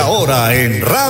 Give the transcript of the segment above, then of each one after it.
esta hora en Radio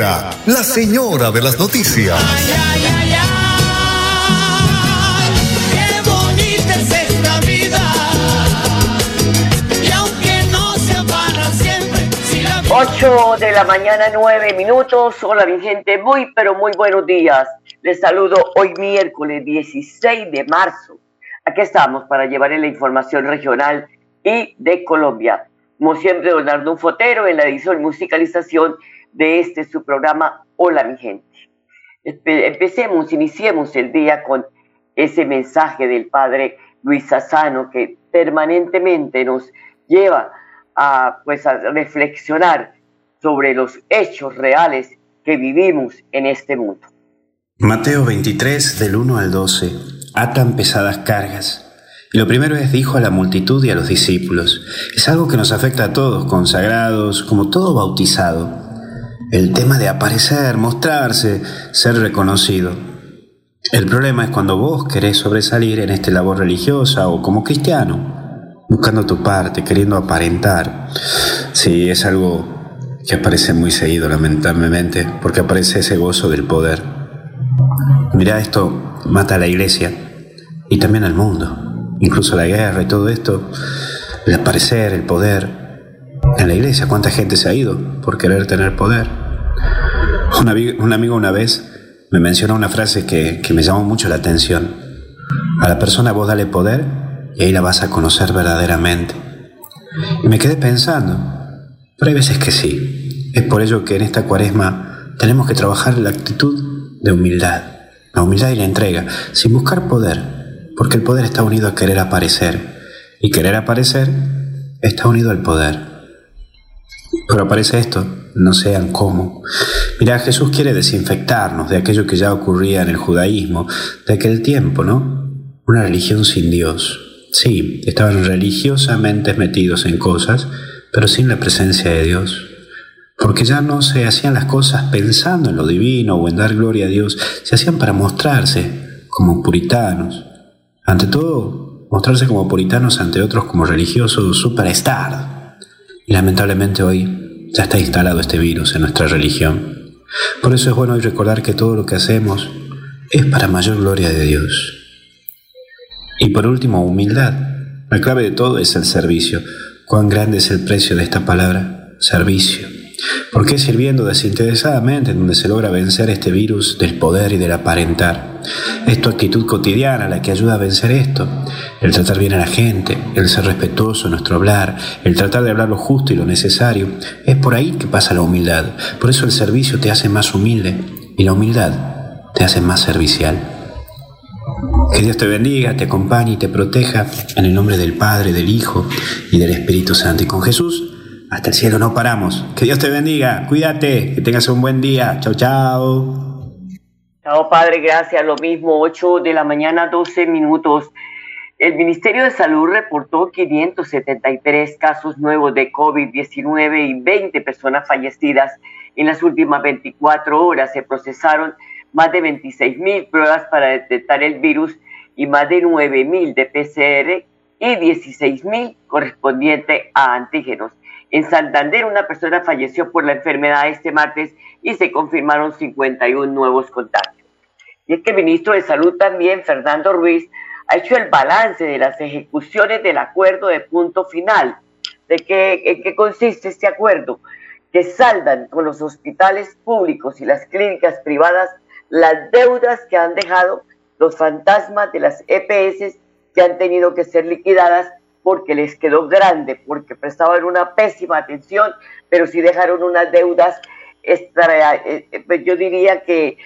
la señora de las noticias. Ay, ay, ay, ay, qué bonita es esta vida. Y aunque no sea para siempre, si la 8 de la mañana, 9 minutos. Hola, mi gente, muy, pero muy buenos días. Les saludo hoy miércoles 16 de marzo. Aquí estamos para llevarles la información regional y de Colombia. Como siempre, Leonardo Fotero en la edición musicalización de este su programa Hola, mi gente. Empecemos, iniciemos el día con ese mensaje del padre Luis Sassano que permanentemente nos lleva a, pues, a reflexionar sobre los hechos reales que vivimos en este mundo. Mateo 23, del 1 al 12. Atan pesadas cargas. Y lo primero es dijo a la multitud y a los discípulos. Es algo que nos afecta a todos, consagrados, como todo bautizado. El tema de aparecer, mostrarse, ser reconocido. El problema es cuando vos querés sobresalir en esta labor religiosa o como cristiano, buscando tu parte, queriendo aparentar. Sí, es algo que aparece muy seguido, lamentablemente, porque aparece ese gozo del poder. Mirá, esto mata a la iglesia y también al mundo. Incluso la guerra y todo esto, el aparecer, el poder. En la iglesia, ¿cuánta gente se ha ido por querer tener poder? Un, ami- un amigo una vez me mencionó una frase que, que me llamó mucho la atención. A la persona vos dale poder y ahí la vas a conocer verdaderamente. Y me quedé pensando, pero hay veces que sí. Es por ello que en esta cuaresma tenemos que trabajar la actitud de humildad, la humildad y la entrega, sin buscar poder, porque el poder está unido a querer aparecer, y querer aparecer está unido al poder. Pero aparece esto, no sean cómo. Mira, Jesús quiere desinfectarnos de aquello que ya ocurría en el judaísmo, de aquel tiempo, ¿no? Una religión sin Dios. Sí, estaban religiosamente metidos en cosas, pero sin la presencia de Dios. Porque ya no se hacían las cosas pensando en lo divino o en dar gloria a Dios, se hacían para mostrarse como puritanos. Ante todo, mostrarse como puritanos ante otros como religiosos superstar. Y lamentablemente hoy ya está instalado este virus en nuestra religión. Por eso es bueno recordar que todo lo que hacemos es para mayor gloria de Dios. Y por último, humildad. La clave de todo es el servicio. Cuán grande es el precio de esta palabra, servicio. Porque es sirviendo desinteresadamente en donde se logra vencer este virus del poder y del aparentar. Es tu actitud cotidiana la que ayuda a vencer esto. El tratar bien a la gente, el ser respetuoso en nuestro hablar, el tratar de hablar lo justo y lo necesario. Es por ahí que pasa la humildad. Por eso el servicio te hace más humilde y la humildad te hace más servicial. Que Dios te bendiga, te acompañe y te proteja en el nombre del Padre, del Hijo y del Espíritu Santo. Y con Jesús, hasta el cielo no paramos. Que Dios te bendiga, cuídate, que tengas un buen día. Chao, chao. Chao, Padre, gracias. Lo mismo, 8 de la mañana, 12 minutos. El Ministerio de Salud reportó 573 casos nuevos de COVID-19 y 20 personas fallecidas. En las últimas 24 horas se procesaron más de 26 mil pruebas para detectar el virus y más de 9 mil de PCR y 16 mil correspondiente a antígenos. En Santander, una persona falleció por la enfermedad este martes y se confirmaron 51 nuevos contagios. Y es que el ministro de Salud también, Fernando Ruiz, ha hecho el balance de las ejecuciones del acuerdo de punto final. ¿De qué, en qué consiste este acuerdo? Que saldan con los hospitales públicos y las clínicas privadas las deudas que han dejado los fantasmas de las EPS que han tenido que ser liquidadas porque les quedó grande, porque prestaban una pésima atención, pero sí dejaron unas deudas, extra, eh, eh, yo diría que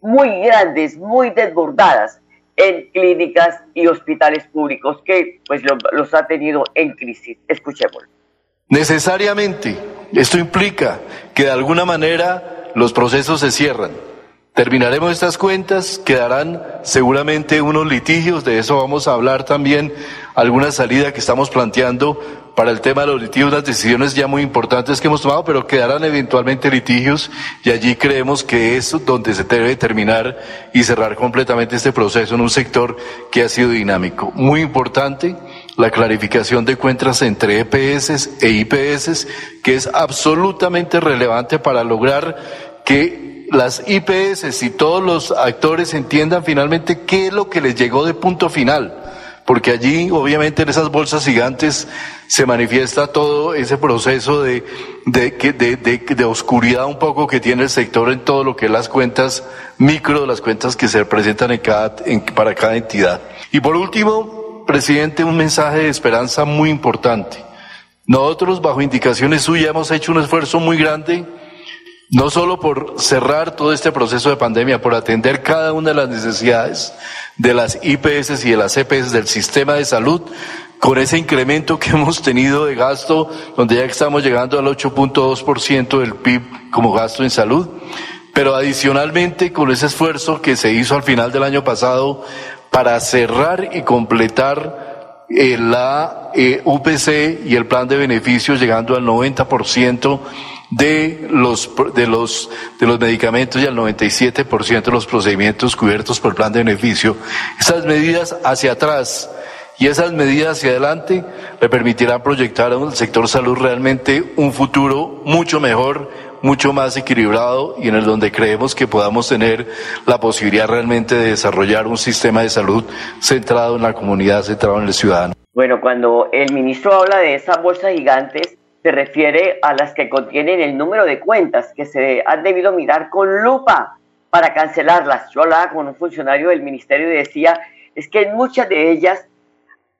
muy grandes, muy desbordadas en clínicas y hospitales públicos que pues lo- los ha tenido en crisis. Escuchémoslo. Necesariamente esto implica que de alguna manera los procesos se cierran. Terminaremos estas cuentas, quedarán seguramente unos litigios, de eso vamos a hablar también, alguna salida que estamos planteando para el tema de los litigios, unas decisiones ya muy importantes que hemos tomado, pero quedarán eventualmente litigios y allí creemos que es donde se debe terminar y cerrar completamente este proceso en un sector que ha sido dinámico. Muy importante la clarificación de cuentas entre EPS e IPS, que es absolutamente relevante para lograr que las IPS y todos los actores entiendan finalmente qué es lo que les llegó de punto final, porque allí obviamente en esas bolsas gigantes se manifiesta todo ese proceso de, de, de, de, oscuridad un poco que tiene el sector en todo lo que es las cuentas micro, las cuentas que se presentan en cada, en, para cada entidad. Y por último, presidente, un mensaje de esperanza muy importante. Nosotros, bajo indicaciones suyas, hemos hecho un esfuerzo muy grande, no solo por cerrar todo este proceso de pandemia, por atender cada una de las necesidades de las IPS y de las EPS del sistema de salud, con ese incremento que hemos tenido de gasto, donde ya estamos llegando al 8.2% del PIB como gasto en salud, pero adicionalmente con ese esfuerzo que se hizo al final del año pasado para cerrar y completar eh, la eh, UPC y el plan de beneficios llegando al 90% de los, de los, de los medicamentos y al 97% de los procedimientos cubiertos por el plan de beneficio. Esas medidas hacia atrás y esas medidas hacia adelante le permitirán proyectar al sector salud realmente un futuro mucho mejor, mucho más equilibrado y en el donde creemos que podamos tener la posibilidad realmente de desarrollar un sistema de salud centrado en la comunidad, centrado en el ciudadano. Bueno, cuando el ministro habla de esas bolsas gigantes, se refiere a las que contienen el número de cuentas que se han debido mirar con lupa para cancelarlas. Yo hablaba con un funcionario del ministerio y decía, es que en muchas de ellas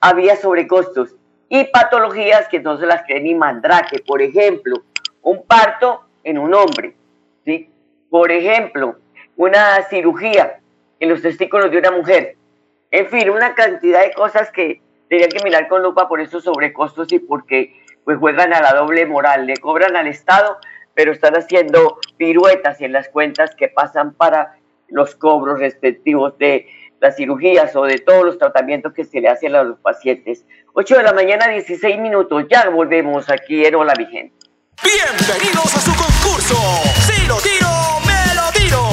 había sobrecostos y patologías que no las cree ni Mandrake. Por ejemplo, un parto en un hombre, ¿sí? Por ejemplo, una cirugía en los testículos de una mujer. En fin, una cantidad de cosas que tenían que mirar con lupa por esos sobrecostos y porque pues juegan a la doble moral, le cobran al Estado, pero están haciendo piruetas en las cuentas que pasan para los cobros respectivos de las cirugías o de todos los tratamientos que se le hacen a los pacientes. 8 de la mañana, 16 minutos. Ya volvemos aquí en Hola Vigente. Bienvenidos a su concurso. Si lo tiro, me lo tiro.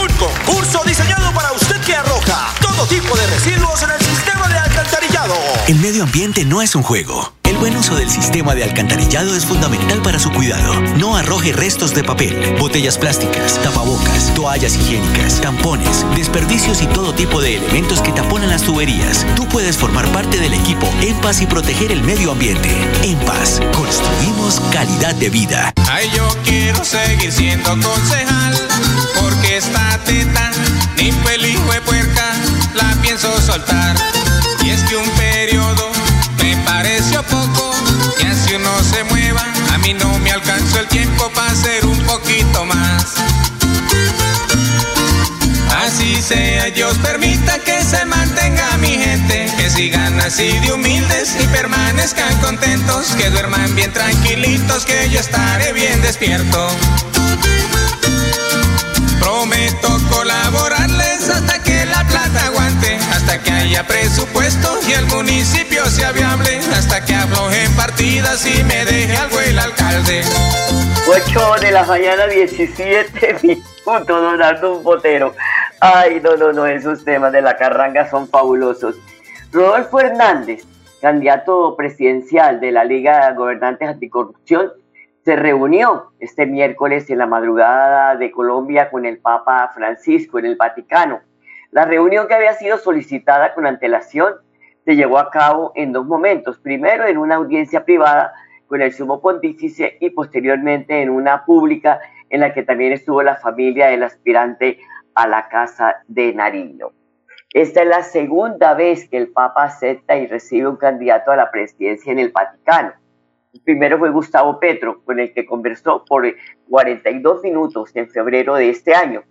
Un concurso diseñado para usted que arroja todo tipo de residuos en el sistema de alcantarillado. El medio ambiente no es un juego buen uso del sistema de alcantarillado es fundamental para su cuidado. No arroje restos de papel, botellas plásticas, tapabocas, toallas higiénicas, tampones, desperdicios y todo tipo de elementos que taponan las tuberías. Tú puedes formar parte del equipo En Paz y proteger el medio ambiente. En Paz, construimos calidad de vida. Ay, yo quiero seguir siendo concejal, porque esta teta, ni de puerca, la pienso soltar. El tiempo para hacer un poquito más. Así sea, Dios permita que se mantenga mi gente, que sigan así de humildes y permanezcan contentos, que duerman bien tranquilitos, que yo estaré bien despierto. Prometo colaborarles hasta que haya presupuesto y el municipio sea viable, hasta que aflojen partidas y me deje algo el alcalde. 8 de la mañana, 17 minutos, donando un botero. Ay, no, no, no, esos temas de la carranga son fabulosos. Rodolfo Hernández, candidato presidencial de la Liga de Gobernantes Anticorrupción, se reunió este miércoles en la madrugada de Colombia con el Papa Francisco en el Vaticano. La reunión que había sido solicitada con antelación se llevó a cabo en dos momentos. Primero en una audiencia privada con el sumo pontífice y posteriormente en una pública en la que también estuvo la familia del aspirante a la Casa de Nariño. Esta es la segunda vez que el Papa acepta y recibe un candidato a la presidencia en el Vaticano. El primero fue Gustavo Petro, con el que conversó por 42 minutos en febrero de este año.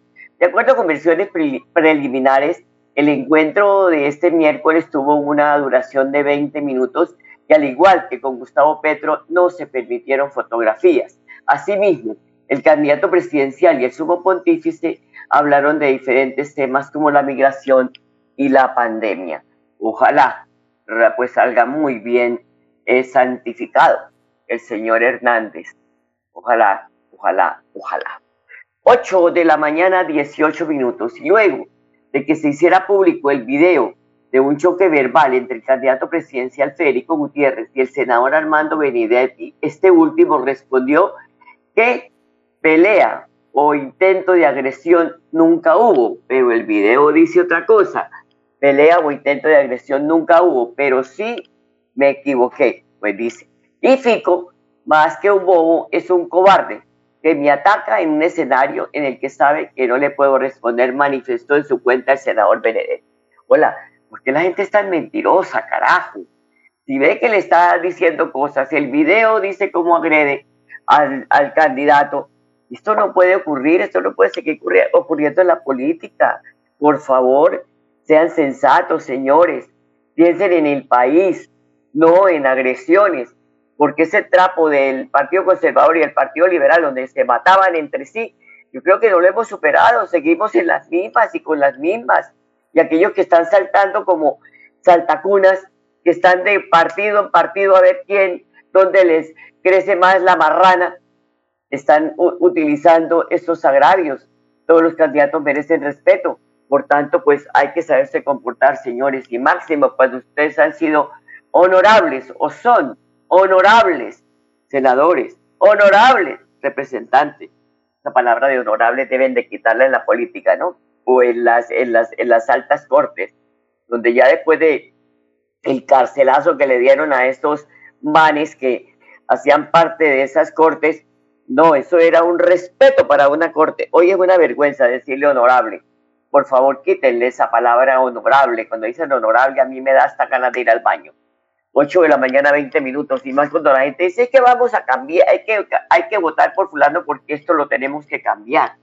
De acuerdo con versiones preliminares, el encuentro de este miércoles tuvo una duración de 20 minutos y al igual que con Gustavo Petro no se permitieron fotografías. Asimismo, el candidato presidencial y el sumo pontífice hablaron de diferentes temas como la migración y la pandemia. Ojalá pues salga muy bien eh, santificado el señor Hernández. Ojalá, ojalá, ojalá. 8 de la mañana, 18 minutos. Y luego de que se hiciera público el video de un choque verbal entre el candidato presidencial Federico Gutiérrez y el senador Armando Benedetti, este último respondió que pelea o intento de agresión nunca hubo, pero el video dice otra cosa. Pelea o intento de agresión nunca hubo, pero sí me equivoqué, pues dice. Y Fico, más que un bobo, es un cobarde que me ataca en un escenario en el que sabe que no le puedo responder, manifestó en su cuenta el senador Benedetti. Hola, ¿por qué la gente es tan mentirosa, carajo? Si ve que le está diciendo cosas, el video dice cómo agrede al, al candidato, esto no puede ocurrir, esto no puede seguir ocurriendo en la política. Por favor, sean sensatos, señores. Piensen en el país, no en agresiones. Porque ese trapo del Partido Conservador y el Partido Liberal, donde se mataban entre sí, yo creo que no lo hemos superado. Seguimos en las mismas y con las mismas. Y aquellos que están saltando como saltacunas, que están de partido en partido a ver quién, dónde les crece más la marrana, están utilizando estos agravios. Todos los candidatos merecen respeto. Por tanto, pues hay que saberse comportar, señores, y máximo cuando ustedes han sido honorables o son honorables senadores, honorables representantes. Esa palabra de honorable deben de quitarla en la política, ¿no? O en las, en las, en las altas cortes, donde ya después de el carcelazo que le dieron a estos manes que hacían parte de esas cortes, no, eso era un respeto para una corte. Hoy es una vergüenza decirle honorable. Por favor, quítenle esa palabra honorable. Cuando dicen honorable, a mí me da hasta ganas de ir al baño. 8 de la mañana, 20 minutos. Y más cuando la gente dice que vamos a cambiar, hay que, hay que votar por fulano porque esto lo tenemos que cambiar.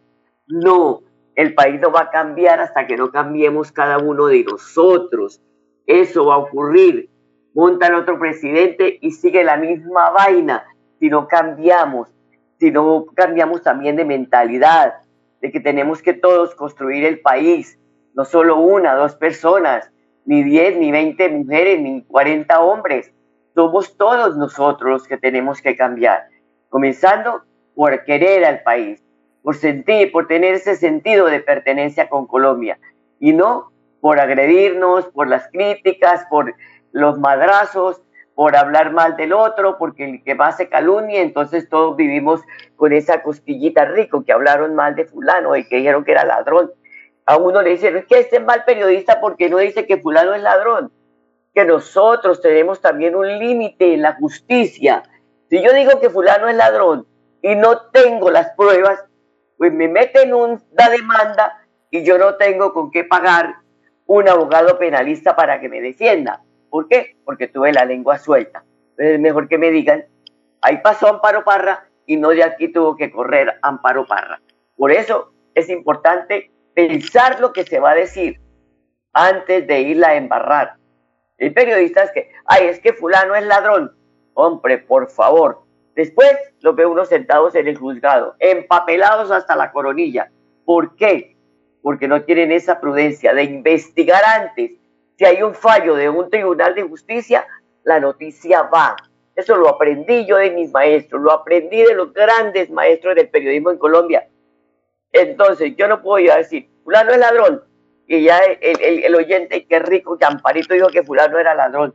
No, el país no va a cambiar hasta que no cambiemos cada uno de nosotros. Eso va a ocurrir. Montan otro presidente y sigue la misma vaina si no cambiamos si no cambiamos también de mentalidad, de que tenemos que todos construir el país, no solo una, dos personas, ni diez, ni veinte mujeres, ni cuarenta hombres. Somos todos nosotros los que tenemos que cambiar, comenzando por querer al país, por sentir, por tener ese sentido de pertenencia con Colombia, y no por agredirnos, por las críticas, por los madrazos, por hablar mal del otro, porque el que más se calumnia, entonces todos vivimos con esa cosquillita rico que hablaron mal de fulano y que dijeron que era ladrón. A uno le dicen, es que este es mal periodista porque no dice que fulano es ladrón. Que nosotros tenemos también un límite en la justicia. Si yo digo que fulano es ladrón y no tengo las pruebas, pues me meten una demanda y yo no tengo con qué pagar un abogado penalista para que me defienda. ¿Por qué? Porque tuve la lengua suelta. es mejor que me digan, ahí pasó Amparo Parra y no de aquí tuvo que correr Amparo Parra. Por eso es importante pensar lo que se va a decir antes de irla a embarrar. Hay periodistas que, ay, es que fulano es ladrón. Hombre, por favor. Después los ve uno sentados en el juzgado, empapelados hasta la coronilla. ¿Por qué? Porque no tienen esa prudencia de investigar antes si hay un fallo de un tribunal de justicia, la noticia va. Eso lo aprendí yo de mis maestros, lo aprendí de los grandes maestros del periodismo en Colombia. Entonces, yo no puedo ir a decir, fulano es ladrón, y ya el, oyente, qué rico, que Amparito dijo que fulano era ladrón.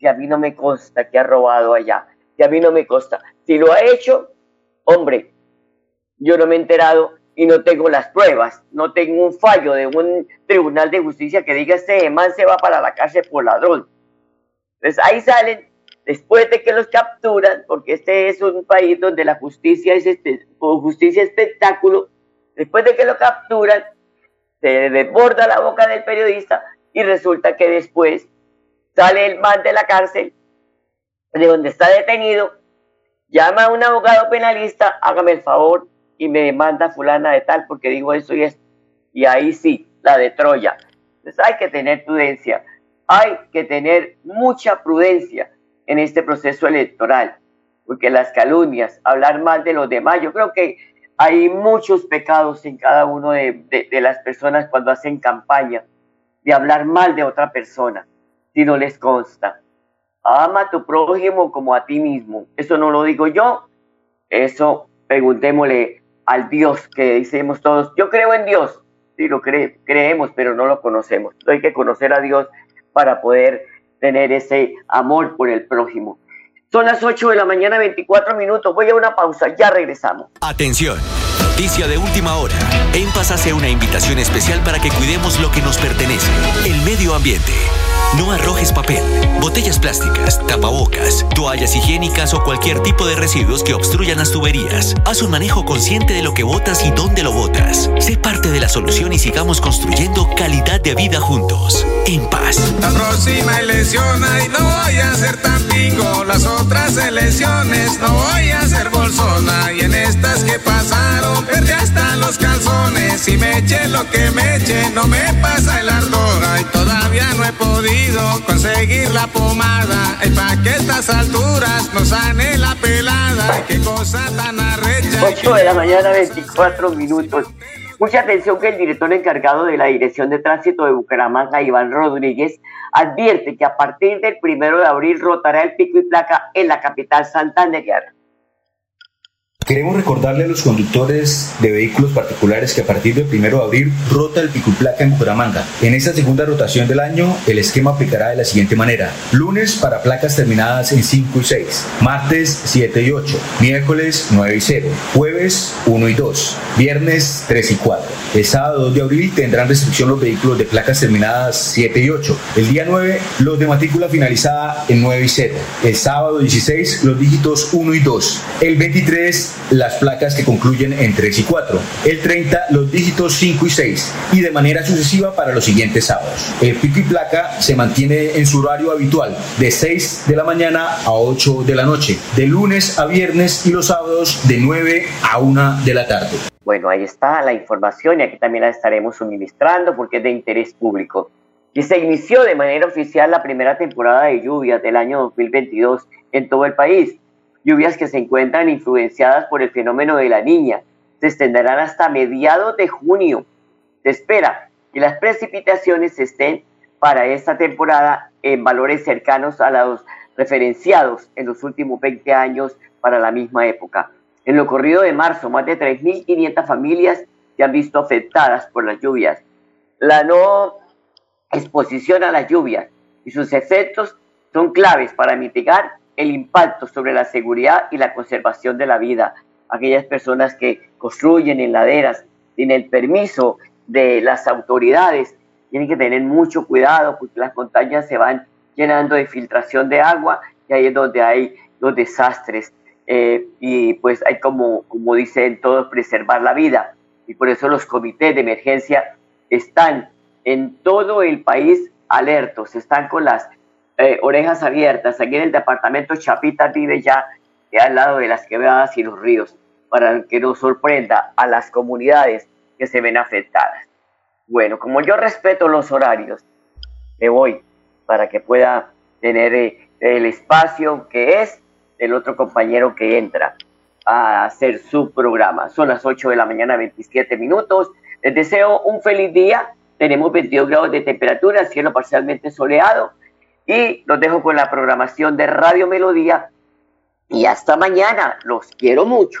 Que a mí no me consta que ha robado allá, que a mí no me consta. Si lo ha hecho, hombre, yo no me he enterado y no tengo las pruebas, no tengo un fallo de un tribunal de justicia que diga este man se va para la cárcel por ladrón. Entonces ahí salen, después de que los capturan, porque este es un país donde la justicia es este, justicia espectáculo, después de que lo capturan, se desborda la boca del periodista y resulta que después sale el man de la cárcel, de donde está detenido, llama a un abogado penalista, hágame el favor, y me demanda fulana de tal porque digo eso y esto. Y ahí sí, la de Troya. Entonces hay que tener prudencia, hay que tener mucha prudencia en este proceso electoral. porque las calumnias, hablar mal de los demás, yo creo que hay muchos pecados en cada uno de, las personas cuando hacen campaña de hablar mal de otra persona, si no les consta. Ama a tu prójimo como a ti mismo. Eso no lo digo yo, eso preguntémosle al Dios que decimos todos, yo creo en Dios, sí lo creemos, pero no lo conocemos. Hay que conocer a Dios para poder tener ese amor por el prójimo. Son las 8 de la mañana, 24 minutos. Voy a una pausa, ya regresamos. Atención, noticia de última hora. En Paz hace una invitación especial para que cuidemos lo que nos pertenece, el medio ambiente. No arrojes papel, botellas plásticas, tapabocas, toallas higiénicas o cualquier tipo de residuos que obstruyan las tuberías. Haz un manejo consciente de lo que botas y dónde lo botas. Sé parte de la solución y sigamos construyendo calidad de vida juntos. En paz. La próxima elección y no voy a ser tan pingo. Las otras elecciones no voy a ser bolsona. Y en estas que pasaron perdí hasta los calzones. Y me eche lo que me eche, no me pasa el ardor. Y todavía no he podido conseguir la pomada. Y pa' que estas alturas nos sane la pelada. Qué cosa tan arrecha. 8 de la mañana, 24 minutos. Mucha atención que el director encargado de la Dirección de Tránsito de Bucaramanga, Iván Rodríguez, advierte que a partir del primero de abril rotará el pico y placa en la capital santandereana. Queremos recordarle a los conductores de vehículos particulares que a partir del 1 de abril rota el pico y placa en Bucaramanga. En esta segunda rotación del año, el esquema aplicará de la siguiente manera. Lunes para placas terminadas en 5 y 6, martes 7 y 8, miércoles 9 y 0, jueves 1 y 2, viernes 3 y 4. El sábado 2 de abril tendrán restricción los vehículos de placas terminadas 7 y 8. El día 9 los de matrícula finalizada en 9 y 0. El sábado 16 los dígitos 1 y 2. El 23 las placas que concluyen en 3 y 4, el 30 los dígitos 5 y 6 y de manera sucesiva para los siguientes sábados. El pico y placa se mantiene en su horario habitual de 6 de la mañana a 8 de la noche, de lunes a viernes y los sábados de 9 a 1 de la tarde. Bueno, ahí está la información y aquí también la estaremos suministrando porque es de interés público. Y se inició de manera oficial la primera temporada de lluvias del año 2022 en todo el país lluvias que se encuentran influenciadas por el fenómeno de la niña. Se extenderán hasta mediados de junio. Se espera que las precipitaciones estén para esta temporada en valores cercanos a los referenciados en los últimos 20 años para la misma época. En lo corrido de marzo, más de 3.500 familias se han visto afectadas por las lluvias. La no exposición a las lluvias y sus efectos son claves para mitigar el impacto sobre la seguridad y la conservación de la vida. Aquellas personas que construyen en laderas sin el permiso de las autoridades tienen que tener mucho cuidado porque las montañas se van llenando de filtración de agua y ahí es donde hay los desastres. Eh, y pues hay como, como dicen todos, preservar la vida. Y por eso los comités de emergencia están en todo el país alertos, están con las eh, orejas abiertas. Aquí en el departamento Chapita vive ya al lado de las quebradas y los ríos, para que nos sorprenda a las comunidades que se ven afectadas. Bueno, como yo respeto los horarios, me voy para que pueda tener eh, el espacio que es el otro compañero que entra a hacer su programa. Son las 8 de la mañana, 27 minutos. Les deseo un feliz día. Tenemos 22 grados de temperatura, cielo parcialmente soleado y los dejo con la programación de Radio Melodía. Y hasta mañana. Los quiero mucho.